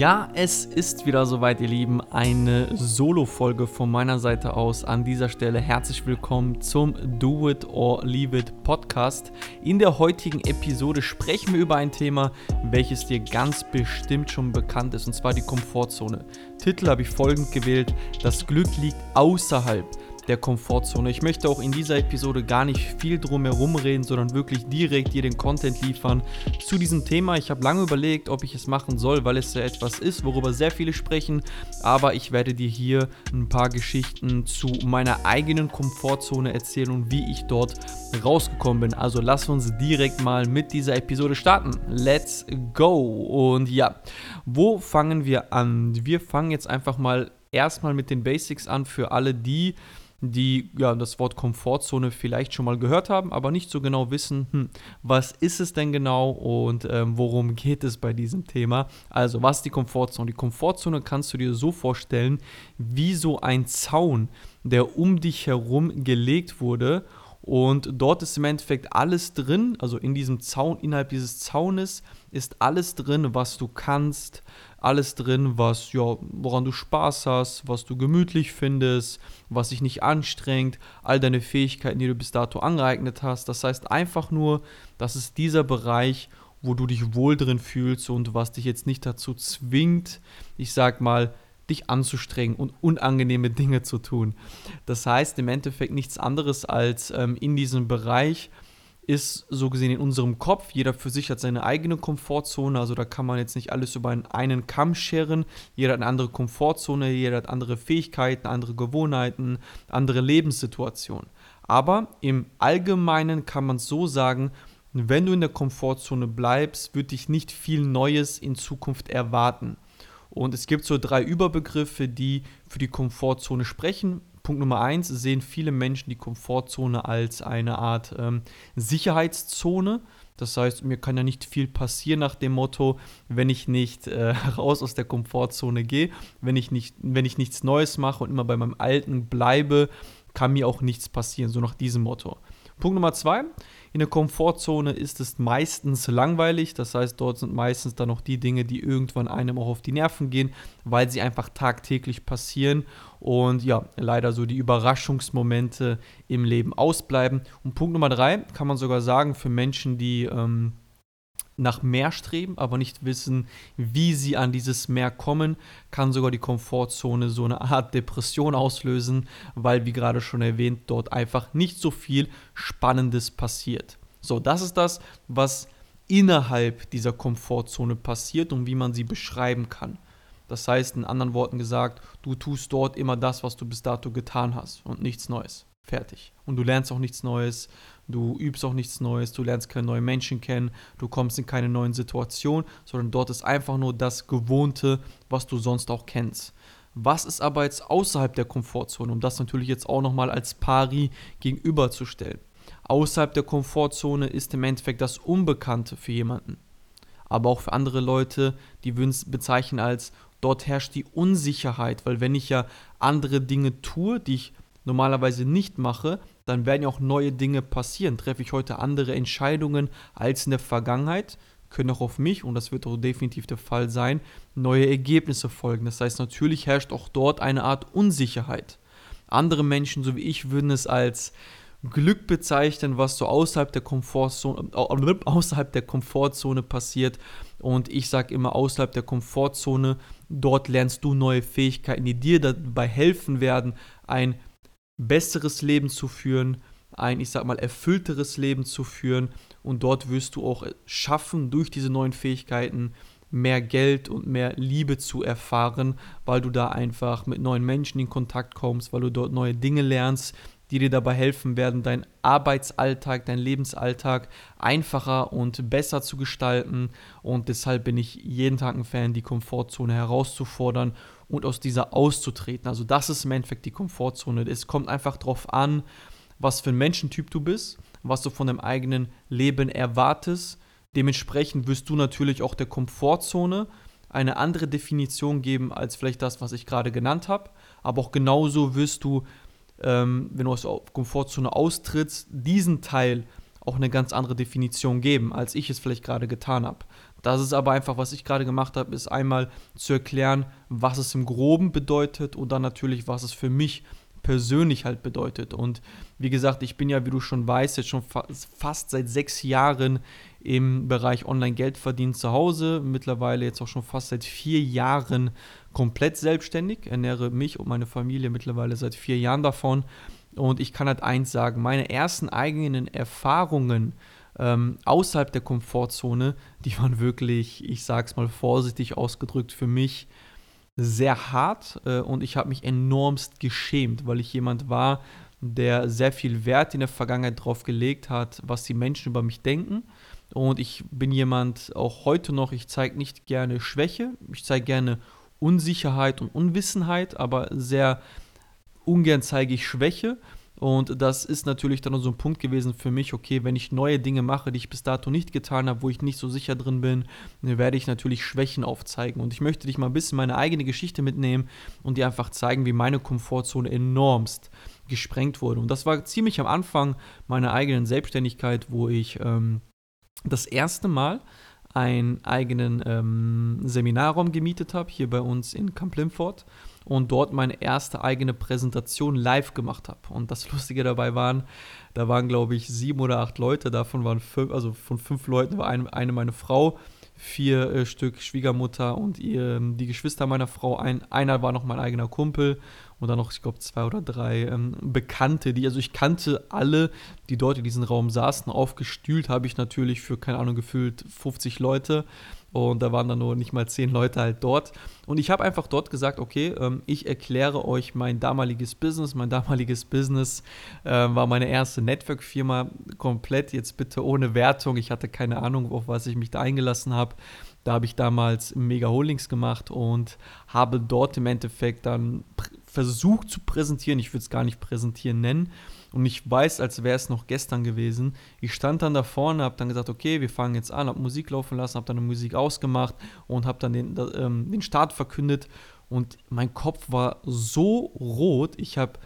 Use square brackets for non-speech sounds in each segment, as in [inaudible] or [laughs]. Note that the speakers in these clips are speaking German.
Ja, es ist wieder soweit, ihr Lieben. Eine Solo-Folge von meiner Seite aus. An dieser Stelle herzlich willkommen zum Do It or Leave It Podcast. In der heutigen Episode sprechen wir über ein Thema, welches dir ganz bestimmt schon bekannt ist, und zwar die Komfortzone. Titel habe ich folgend gewählt: Das Glück liegt außerhalb der Komfortzone. Ich möchte auch in dieser Episode gar nicht viel drum herum reden, sondern wirklich direkt dir den Content liefern zu diesem Thema. Ich habe lange überlegt, ob ich es machen soll, weil es ja etwas ist, worüber sehr viele sprechen. Aber ich werde dir hier ein paar Geschichten zu meiner eigenen Komfortzone erzählen und wie ich dort rausgekommen bin. Also lass uns direkt mal mit dieser Episode starten. Let's go! Und ja, wo fangen wir an? Wir fangen jetzt einfach mal erstmal mit den Basics an für alle die, die ja, das Wort Komfortzone vielleicht schon mal gehört haben, aber nicht so genau wissen, hm, was ist es denn genau und ähm, worum geht es bei diesem Thema. Also, was ist die Komfortzone? Die Komfortzone kannst du dir so vorstellen, wie so ein Zaun, der um dich herum gelegt wurde und dort ist im Endeffekt alles drin, also in diesem Zaun, innerhalb dieses Zaunes ist alles drin, was du kannst, alles drin, was, ja, woran du Spaß hast, was du gemütlich findest, was dich nicht anstrengt, all deine Fähigkeiten, die du bis dato angeeignet hast. Das heißt einfach nur, das ist dieser Bereich, wo du dich wohl drin fühlst und was dich jetzt nicht dazu zwingt, ich sag mal, dich anzustrengen und unangenehme Dinge zu tun. Das heißt im Endeffekt nichts anderes als ähm, in diesem Bereich ist so gesehen in unserem Kopf. Jeder für sich hat seine eigene Komfortzone. Also da kann man jetzt nicht alles über einen Kamm scheren. Jeder hat eine andere Komfortzone, jeder hat andere Fähigkeiten, andere Gewohnheiten, andere Lebenssituationen. Aber im Allgemeinen kann man es so sagen, wenn du in der Komfortzone bleibst, wird dich nicht viel Neues in Zukunft erwarten. Und es gibt so drei Überbegriffe, die für die Komfortzone sprechen. Punkt Nummer eins sehen viele Menschen die Komfortzone als eine Art ähm, Sicherheitszone. Das heißt, mir kann ja nicht viel passieren nach dem Motto, wenn ich nicht äh, [laughs] raus aus der Komfortzone gehe, wenn ich, nicht, wenn ich nichts Neues mache und immer bei meinem Alten bleibe, kann mir auch nichts passieren, so nach diesem Motto. Punkt Nummer zwei, in der Komfortzone ist es meistens langweilig, das heißt, dort sind meistens dann noch die Dinge, die irgendwann einem auch auf die Nerven gehen, weil sie einfach tagtäglich passieren und ja, leider so die Überraschungsmomente im Leben ausbleiben. Und Punkt Nummer drei kann man sogar sagen, für Menschen, die ähm, nach mehr streben, aber nicht wissen, wie sie an dieses Meer kommen, kann sogar die Komfortzone so eine Art Depression auslösen, weil, wie gerade schon erwähnt, dort einfach nicht so viel Spannendes passiert. So, das ist das, was innerhalb dieser Komfortzone passiert und wie man sie beschreiben kann. Das heißt, in anderen Worten gesagt, du tust dort immer das, was du bis dato getan hast und nichts Neues. Fertig. Und du lernst auch nichts Neues, du übst auch nichts Neues, du lernst keine neuen Menschen kennen, du kommst in keine neuen Situationen, sondern dort ist einfach nur das Gewohnte, was du sonst auch kennst. Was ist aber jetzt außerhalb der Komfortzone, um das natürlich jetzt auch nochmal als Pari gegenüberzustellen? Außerhalb der Komfortzone ist im Endeffekt das Unbekannte für jemanden. Aber auch für andere Leute, die würden es bezeichnen als, dort herrscht die Unsicherheit, weil wenn ich ja andere Dinge tue, die ich normalerweise nicht mache, dann werden ja auch neue Dinge passieren. Treffe ich heute andere Entscheidungen als in der Vergangenheit, können auch auf mich, und das wird auch definitiv der Fall sein, neue Ergebnisse folgen. Das heißt, natürlich herrscht auch dort eine Art Unsicherheit. Andere Menschen, so wie ich, würden es als Glück bezeichnen, was so außerhalb der Komfortzone, außerhalb der Komfortzone passiert. Und ich sage immer außerhalb der Komfortzone, dort lernst du neue Fähigkeiten, die dir dabei helfen werden, ein besseres Leben zu führen, ein, ich sag mal, erfüllteres Leben zu führen. Und dort wirst du auch schaffen, durch diese neuen Fähigkeiten mehr Geld und mehr Liebe zu erfahren, weil du da einfach mit neuen Menschen in Kontakt kommst, weil du dort neue Dinge lernst, die dir dabei helfen werden, deinen Arbeitsalltag, deinen Lebensalltag einfacher und besser zu gestalten. Und deshalb bin ich jeden Tag ein Fan, die Komfortzone herauszufordern und aus dieser auszutreten. Also das ist im Endeffekt die Komfortzone. Es kommt einfach darauf an, was für ein Menschentyp du bist, was du von deinem eigenen Leben erwartest. Dementsprechend wirst du natürlich auch der Komfortzone eine andere Definition geben als vielleicht das, was ich gerade genannt habe. Aber auch genauso wirst du ähm, wenn du aus der Komfortzone austrittst, diesen Teil auch eine ganz andere Definition geben, als ich es vielleicht gerade getan habe. Das ist aber einfach, was ich gerade gemacht habe, ist einmal zu erklären, was es im Groben bedeutet und dann natürlich, was es für mich persönlich halt bedeutet. Und wie gesagt, ich bin ja, wie du schon weißt, jetzt schon fa fast seit sechs Jahren im Bereich Online-Geldverdienen zu Hause. Mittlerweile jetzt auch schon fast seit vier Jahren komplett selbstständig. Ernähre mich und meine Familie mittlerweile seit vier Jahren davon. Und ich kann halt eins sagen, meine ersten eigenen Erfahrungen ähm, außerhalb der Komfortzone, die waren wirklich, ich sag's mal vorsichtig ausgedrückt, für mich sehr hart äh, und ich habe mich enormst geschämt, weil ich jemand war, der sehr viel Wert in der Vergangenheit darauf gelegt hat, was die Menschen über mich denken. Und ich bin jemand, auch heute noch, ich zeige nicht gerne Schwäche, ich zeige gerne Unsicherheit und Unwissenheit, aber sehr ungern zeige ich Schwäche. Und das ist natürlich dann so ein Punkt gewesen für mich, okay, wenn ich neue Dinge mache, die ich bis dato nicht getan habe, wo ich nicht so sicher drin bin, werde ich natürlich Schwächen aufzeigen. Und ich möchte dich mal ein bisschen meine eigene Geschichte mitnehmen und dir einfach zeigen, wie meine Komfortzone enormst gesprengt wurde. Und das war ziemlich am Anfang meiner eigenen Selbstständigkeit, wo ich ähm, das erste Mal einen eigenen ähm, Seminarraum gemietet habe, hier bei uns in Camp Limford und dort meine erste eigene Präsentation live gemacht habe. Und das Lustige dabei waren, da waren glaube ich sieben oder acht Leute, davon waren fünf, also von fünf Leuten war eine, eine meine Frau, vier äh, Stück Schwiegermutter und ihr, die Geschwister meiner Frau. Ein, einer war noch mein eigener Kumpel und dann noch, ich glaube, zwei oder drei ähm, Bekannte, die, also ich kannte alle, die dort in diesem Raum saßen. Aufgestühlt habe ich natürlich für, keine Ahnung, gefühlt 50 Leute. Und da waren dann nur nicht mal zehn Leute halt dort. Und ich habe einfach dort gesagt, okay, ähm, ich erkläre euch mein damaliges Business. Mein damaliges Business äh, war meine erste Network-Firma, komplett jetzt bitte ohne Wertung. Ich hatte keine Ahnung, auf was ich mich da eingelassen habe. Da habe ich damals Mega Holdings gemacht und habe dort im Endeffekt dann versucht zu präsentieren. Ich würde es gar nicht präsentieren nennen. Und ich weiß, als wäre es noch gestern gewesen. Ich stand dann da vorne, habe dann gesagt, okay, wir fangen jetzt an, habe Musik laufen lassen, habe dann eine Musik ausgemacht und habe dann den, ähm, den Start verkündet. Und mein Kopf war so rot. Ich habe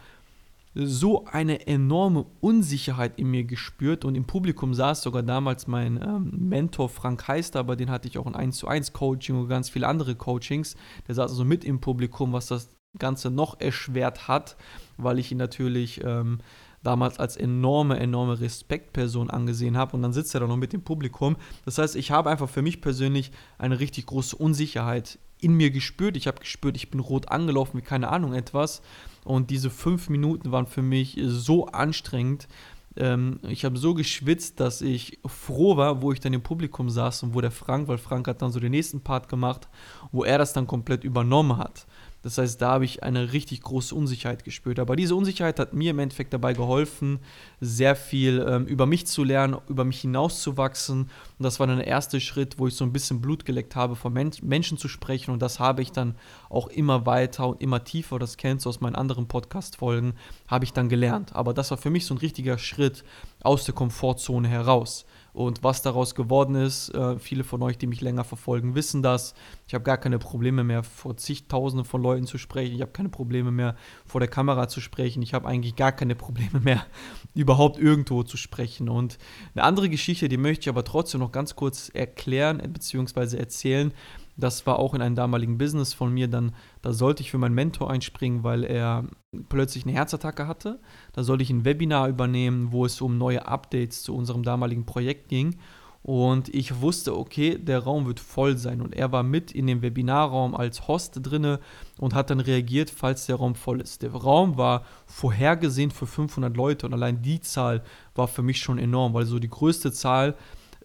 so eine enorme Unsicherheit in mir gespürt und im Publikum saß sogar damals mein ähm, Mentor Frank Heister, aber den hatte ich auch ein 1 zu 1 Coaching und ganz viele andere Coachings. Der saß also mit im Publikum, was das Ganze noch erschwert hat, weil ich ihn natürlich ähm, damals als enorme, enorme Respektperson angesehen habe und dann sitzt er da noch mit dem Publikum. Das heißt, ich habe einfach für mich persönlich eine richtig große Unsicherheit in mir gespürt. Ich habe gespürt, ich bin rot angelaufen, wie keine Ahnung etwas. Und diese fünf Minuten waren für mich so anstrengend. Ähm, ich habe so geschwitzt, dass ich froh war, wo ich dann im Publikum saß und wo der Frank, weil Frank hat dann so den nächsten Part gemacht, wo er das dann komplett übernommen hat. Das heißt, da habe ich eine richtig große Unsicherheit gespürt. Aber diese Unsicherheit hat mir im Endeffekt dabei geholfen, sehr viel ähm, über mich zu lernen, über mich hinauszuwachsen. Und das war dann der erste Schritt, wo ich so ein bisschen Blut geleckt habe, von Men Menschen zu sprechen. Und das habe ich dann auch immer weiter und immer tiefer, das kennst du aus meinen anderen Podcast-Folgen, habe ich dann gelernt. Aber das war für mich so ein richtiger Schritt aus der Komfortzone heraus. Und was daraus geworden ist, äh, viele von euch, die mich länger verfolgen, wissen das. Ich habe gar keine Probleme mehr, vor zigtausenden von Leuten zu sprechen. Ich habe keine Probleme mehr, vor der Kamera zu sprechen. Ich habe eigentlich gar keine Probleme mehr, [laughs] überhaupt irgendwo zu sprechen. Und eine andere Geschichte, die möchte ich aber trotzdem noch ganz kurz erklären bzw. erzählen. Das war auch in einem damaligen Business von mir. Dann, da sollte ich für meinen Mentor einspringen, weil er plötzlich eine Herzattacke hatte. Da sollte ich ein Webinar übernehmen, wo es um neue Updates zu unserem damaligen Projekt ging. Und ich wusste, okay, der Raum wird voll sein. Und er war mit in dem Webinarraum als Host drinne und hat dann reagiert, falls der Raum voll ist. Der Raum war vorhergesehen für 500 Leute und allein die Zahl war für mich schon enorm, weil so die größte Zahl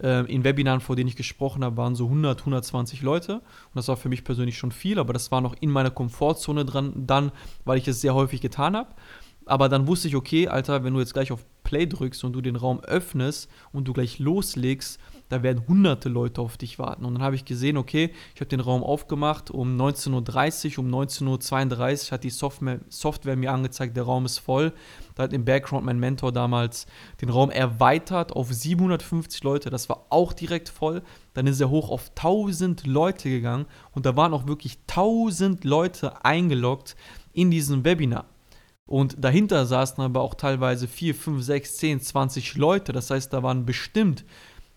äh, in Webinaren, vor denen ich gesprochen habe, waren so 100, 120 Leute. Und das war für mich persönlich schon viel, aber das war noch in meiner Komfortzone dran, dann, weil ich es sehr häufig getan habe. Aber dann wusste ich, okay, Alter, wenn du jetzt gleich auf Play drückst und du den Raum öffnest und du gleich loslegst, da werden hunderte Leute auf dich warten. Und dann habe ich gesehen, okay, ich habe den Raum aufgemacht um 19.30 Uhr, um 19.32 Uhr hat die Software, Software mir angezeigt, der Raum ist voll. Da hat im Background mein Mentor damals den Raum erweitert auf 750 Leute. Das war auch direkt voll. Dann ist er hoch auf 1000 Leute gegangen und da waren auch wirklich 1000 Leute eingeloggt in diesem Webinar. Und dahinter saßen aber auch teilweise 4, 5, 6, 10, 20 Leute. Das heißt, da waren bestimmt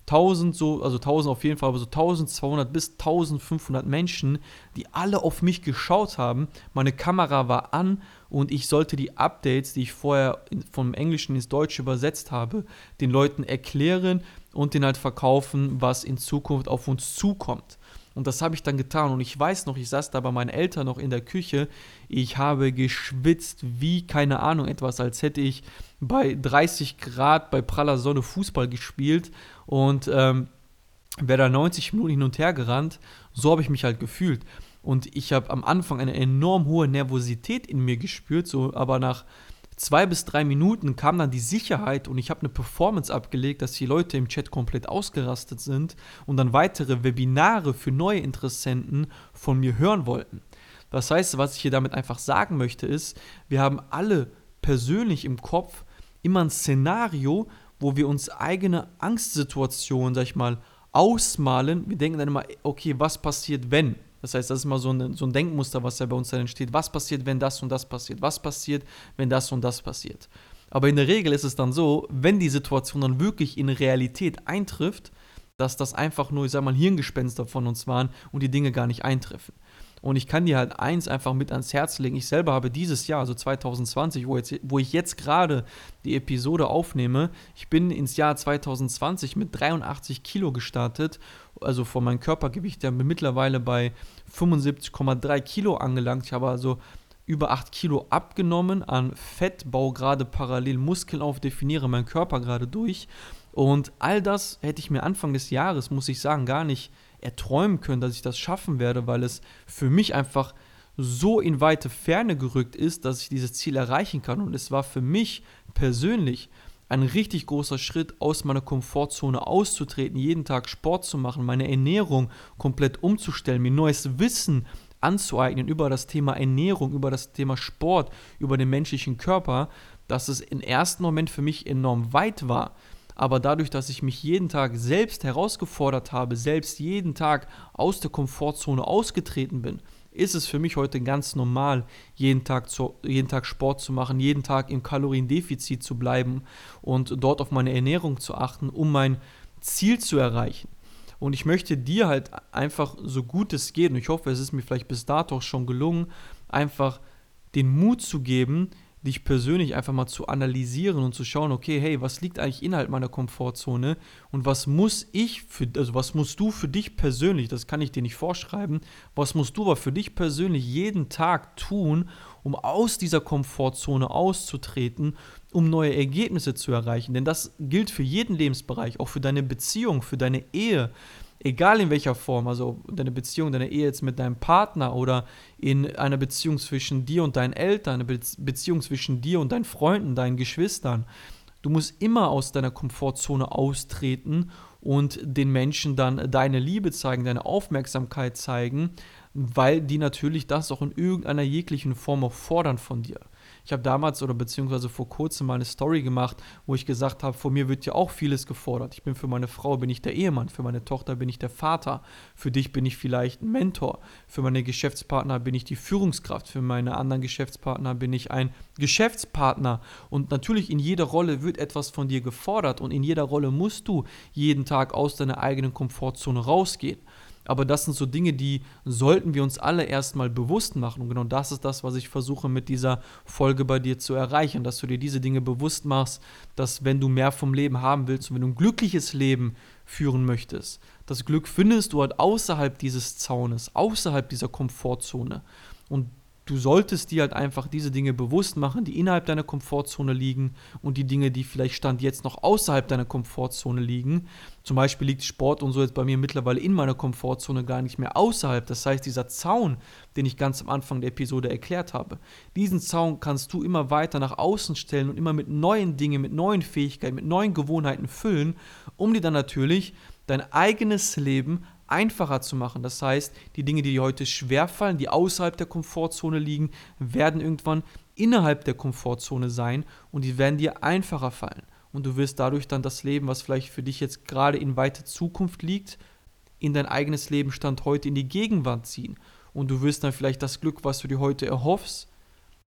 1000 so, also 1000 auf jeden Fall, aber so 1200 bis 1500 Menschen, die alle auf mich geschaut haben. Meine Kamera war an und ich sollte die Updates, die ich vorher vom Englischen ins Deutsche übersetzt habe, den Leuten erklären und den halt verkaufen, was in Zukunft auf uns zukommt. Und das habe ich dann getan. Und ich weiß noch, ich saß da bei meinen Eltern noch in der Küche. Ich habe geschwitzt wie, keine Ahnung, etwas, als hätte ich bei 30 Grad bei praller Sonne Fußball gespielt und ähm, wäre da 90 Minuten hin und her gerannt. So habe ich mich halt gefühlt. Und ich habe am Anfang eine enorm hohe Nervosität in mir gespürt, so aber nach zwei bis drei Minuten kam dann die Sicherheit und ich habe eine Performance abgelegt, dass die Leute im Chat komplett ausgerastet sind und dann weitere Webinare für neue Interessenten von mir hören wollten. Das heißt, was ich hier damit einfach sagen möchte, ist, wir haben alle persönlich im Kopf immer ein Szenario, wo wir uns eigene Angstsituationen, sag ich mal, ausmalen. Wir denken dann immer, okay, was passiert, wenn? Das heißt, das ist immer so ein, so ein Denkmuster, was ja bei uns dann entsteht. Was passiert, wenn das und das passiert? Was passiert, wenn das und das passiert? Aber in der Regel ist es dann so, wenn die Situation dann wirklich in Realität eintrifft, dass das einfach nur, ich sag mal, Hirngespenster von uns waren und die Dinge gar nicht eintreffen. Und ich kann dir halt eins einfach mit ans Herz legen. Ich selber habe dieses Jahr, also 2020, wo, jetzt, wo ich jetzt gerade die Episode aufnehme, ich bin ins Jahr 2020 mit 83 Kilo gestartet, also von meinem Körpergewicht ja mittlerweile bei 75,3 Kilo angelangt. Ich habe also über 8 Kilo abgenommen an Fett, baue gerade parallel Muskeln auf, definiere meinen Körper gerade durch. Und all das hätte ich mir Anfang des Jahres, muss ich sagen, gar nicht erträumen können, dass ich das schaffen werde, weil es für mich einfach so in weite Ferne gerückt ist, dass ich dieses Ziel erreichen kann. Und es war für mich persönlich ein richtig großer Schritt, aus meiner Komfortzone auszutreten, jeden Tag Sport zu machen, meine Ernährung komplett umzustellen, mir neues Wissen anzueignen über das Thema Ernährung, über das Thema Sport, über den menschlichen Körper, dass es im ersten Moment für mich enorm weit war aber dadurch, dass ich mich jeden Tag selbst herausgefordert habe, selbst jeden Tag aus der Komfortzone ausgetreten bin, ist es für mich heute ganz normal, jeden Tag, zu, jeden Tag Sport zu machen, jeden Tag im Kaloriendefizit zu bleiben und dort auf meine Ernährung zu achten, um mein Ziel zu erreichen. Und ich möchte dir halt einfach so gut es geht, und ich hoffe, es ist mir vielleicht bis dato auch schon gelungen, einfach den Mut zu geben, dich persönlich einfach mal zu analysieren und zu schauen, okay, hey, was liegt eigentlich innerhalb meiner Komfortzone und was muss ich für, also was musst du für dich persönlich, das kann ich dir nicht vorschreiben, was musst du aber für dich persönlich jeden Tag tun, um aus dieser Komfortzone auszutreten, um neue Ergebnisse zu erreichen. Denn das gilt für jeden Lebensbereich, auch für deine Beziehung, für deine Ehe, egal in welcher Form, also deine Beziehung, deine Ehe jetzt mit deinem Partner oder in einer Beziehung zwischen dir und deinen Eltern, eine Beziehung zwischen dir und deinen Freunden, deinen Geschwistern. Du musst immer aus deiner Komfortzone austreten und den Menschen dann deine Liebe zeigen, deine Aufmerksamkeit zeigen, weil die natürlich das auch in irgendeiner jeglichen Form auch fordern von dir. Ich habe damals oder beziehungsweise vor kurzem mal eine Story gemacht, wo ich gesagt habe, von mir wird ja auch vieles gefordert. Ich bin für meine Frau bin ich der Ehemann, für meine Tochter bin ich der Vater, für dich bin ich vielleicht ein Mentor, für meine Geschäftspartner bin ich die Führungskraft, für meine anderen Geschäftspartner bin ich ein Geschäftspartner und natürlich in jeder Rolle wird etwas von dir gefordert und in jeder Rolle musst du jeden Tag aus deiner eigenen Komfortzone rausgehen. Aber das sind so Dinge, die sollten wir uns alle erstmal bewusst machen. Und genau das ist das, was ich versuche mit dieser Folge bei dir zu erreichen, dass du dir diese Dinge bewusst machst, dass wenn du mehr vom Leben haben willst und wenn du ein glückliches Leben führen möchtest, das Glück findest du halt außerhalb dieses Zaunes, außerhalb dieser Komfortzone. Und du solltest dir halt einfach diese Dinge bewusst machen, die innerhalb deiner Komfortzone liegen und die Dinge, die vielleicht Stand jetzt noch außerhalb deiner Komfortzone liegen. Zum Beispiel liegt Sport und so jetzt bei mir mittlerweile in meiner Komfortzone gar nicht mehr außerhalb. Das heißt, dieser Zaun, den ich ganz am Anfang der Episode erklärt habe, diesen Zaun kannst du immer weiter nach außen stellen und immer mit neuen Dingen, mit neuen Fähigkeiten, mit neuen Gewohnheiten füllen, um dir dann natürlich dein eigenes Leben einfacher zu machen. Das heißt, die Dinge, die dir heute schwerfallen, die außerhalb der Komfortzone liegen, werden irgendwann innerhalb der Komfortzone sein und die werden dir einfacher fallen. Und du wirst dadurch dann das Leben, was vielleicht für dich jetzt gerade in weiter Zukunft liegt, in dein eigenes Leben Stand heute in die Gegenwart ziehen. Und du wirst dann vielleicht das Glück, was du dir heute erhoffst,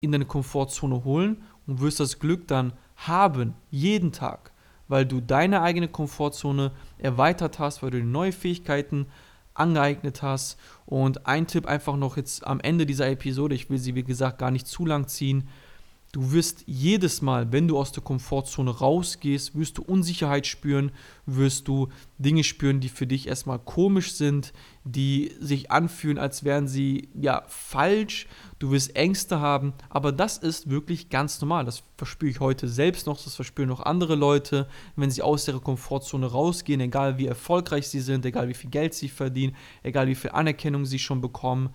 in deine Komfortzone holen und wirst das Glück dann haben, jeden Tag, weil du deine eigene Komfortzone erweitert hast, weil du neue Fähigkeiten angeeignet hast. Und ein Tipp einfach noch jetzt am Ende dieser Episode, ich will sie wie gesagt gar nicht zu lang ziehen, Du wirst jedes Mal, wenn du aus der Komfortzone rausgehst, wirst du Unsicherheit spüren, wirst du Dinge spüren, die für dich erstmal komisch sind, die sich anfühlen, als wären sie ja falsch. Du wirst Ängste haben, aber das ist wirklich ganz normal. Das verspüre ich heute selbst noch, das verspüren noch andere Leute, wenn sie aus ihrer Komfortzone rausgehen, egal wie erfolgreich sie sind, egal wie viel Geld sie verdienen, egal wie viel Anerkennung sie schon bekommen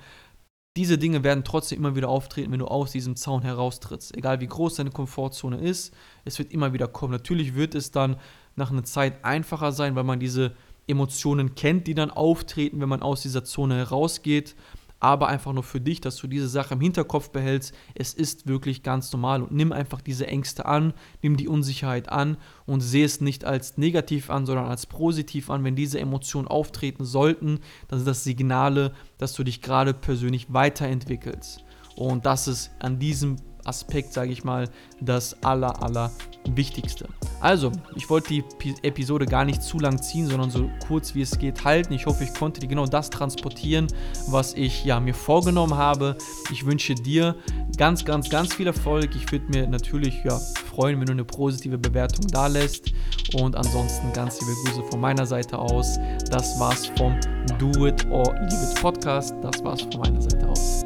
diese Dinge werden trotzdem immer wieder auftreten, wenn du aus diesem Zaun heraustrittst. Egal wie groß deine Komfortzone ist, es wird immer wieder kommen. Natürlich wird es dann nach einer Zeit einfacher sein, weil man diese Emotionen kennt, die dann auftreten, wenn man aus dieser Zone herausgeht aber einfach nur für dich, dass du diese Sache im Hinterkopf behältst. Es ist wirklich ganz normal und nimm einfach diese Ängste an, nimm die Unsicherheit an und sehe es nicht als negativ an, sondern als positiv an. Wenn diese Emotionen auftreten sollten, dann sind das Signale, dass du dich gerade persönlich weiterentwickelst. Und das ist an diesem Aspekt, sage ich mal, das aller, aller Wichtigste. Also, ich wollte die Episode gar nicht zu lang ziehen, sondern so kurz wie es geht halten. Ich hoffe, ich konnte dir genau das transportieren, was ich ja mir vorgenommen habe. Ich wünsche dir ganz, ganz, ganz viel Erfolg. Ich würde mir natürlich ja, freuen, wenn du eine positive Bewertung da lässt. Und ansonsten ganz liebe Grüße von meiner Seite aus. Das war's vom Do It or Leave It Podcast. Das war's von meiner Seite aus.